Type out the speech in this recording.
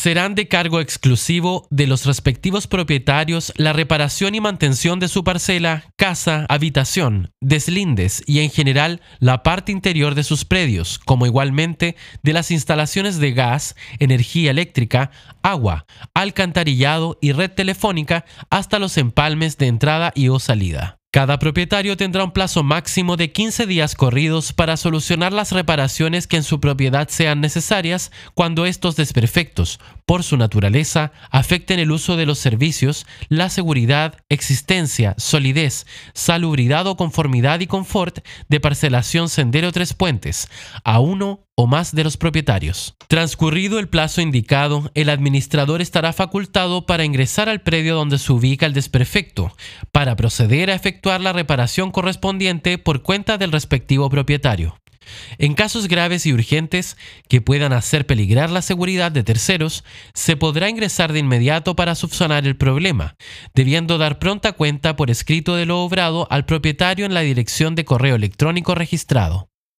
serán de cargo exclusivo de los respectivos propietarios la reparación y mantención de su parcela, casa, habitación, deslindes y en general la parte interior de sus predios, como igualmente de las instalaciones de gas, energía eléctrica, agua, alcantarillado y red telefónica hasta los empalmes de entrada y o salida. Cada propietario tendrá un plazo máximo de 15 días corridos para solucionar las reparaciones que en su propiedad sean necesarias cuando estos desperfectos, por su naturaleza, afecten el uso de los servicios, la seguridad, existencia, solidez, salubridad o conformidad y confort de parcelación Sendero Tres Puentes, a uno o más de los propietarios. Transcurrido el plazo indicado, el administrador estará facultado para ingresar al predio donde se ubica el desperfecto, para proceder a efectuar la reparación correspondiente por cuenta del respectivo propietario. En casos graves y urgentes que puedan hacer peligrar la seguridad de terceros, se podrá ingresar de inmediato para subsanar el problema, debiendo dar pronta cuenta por escrito de lo obrado al propietario en la dirección de correo electrónico registrado.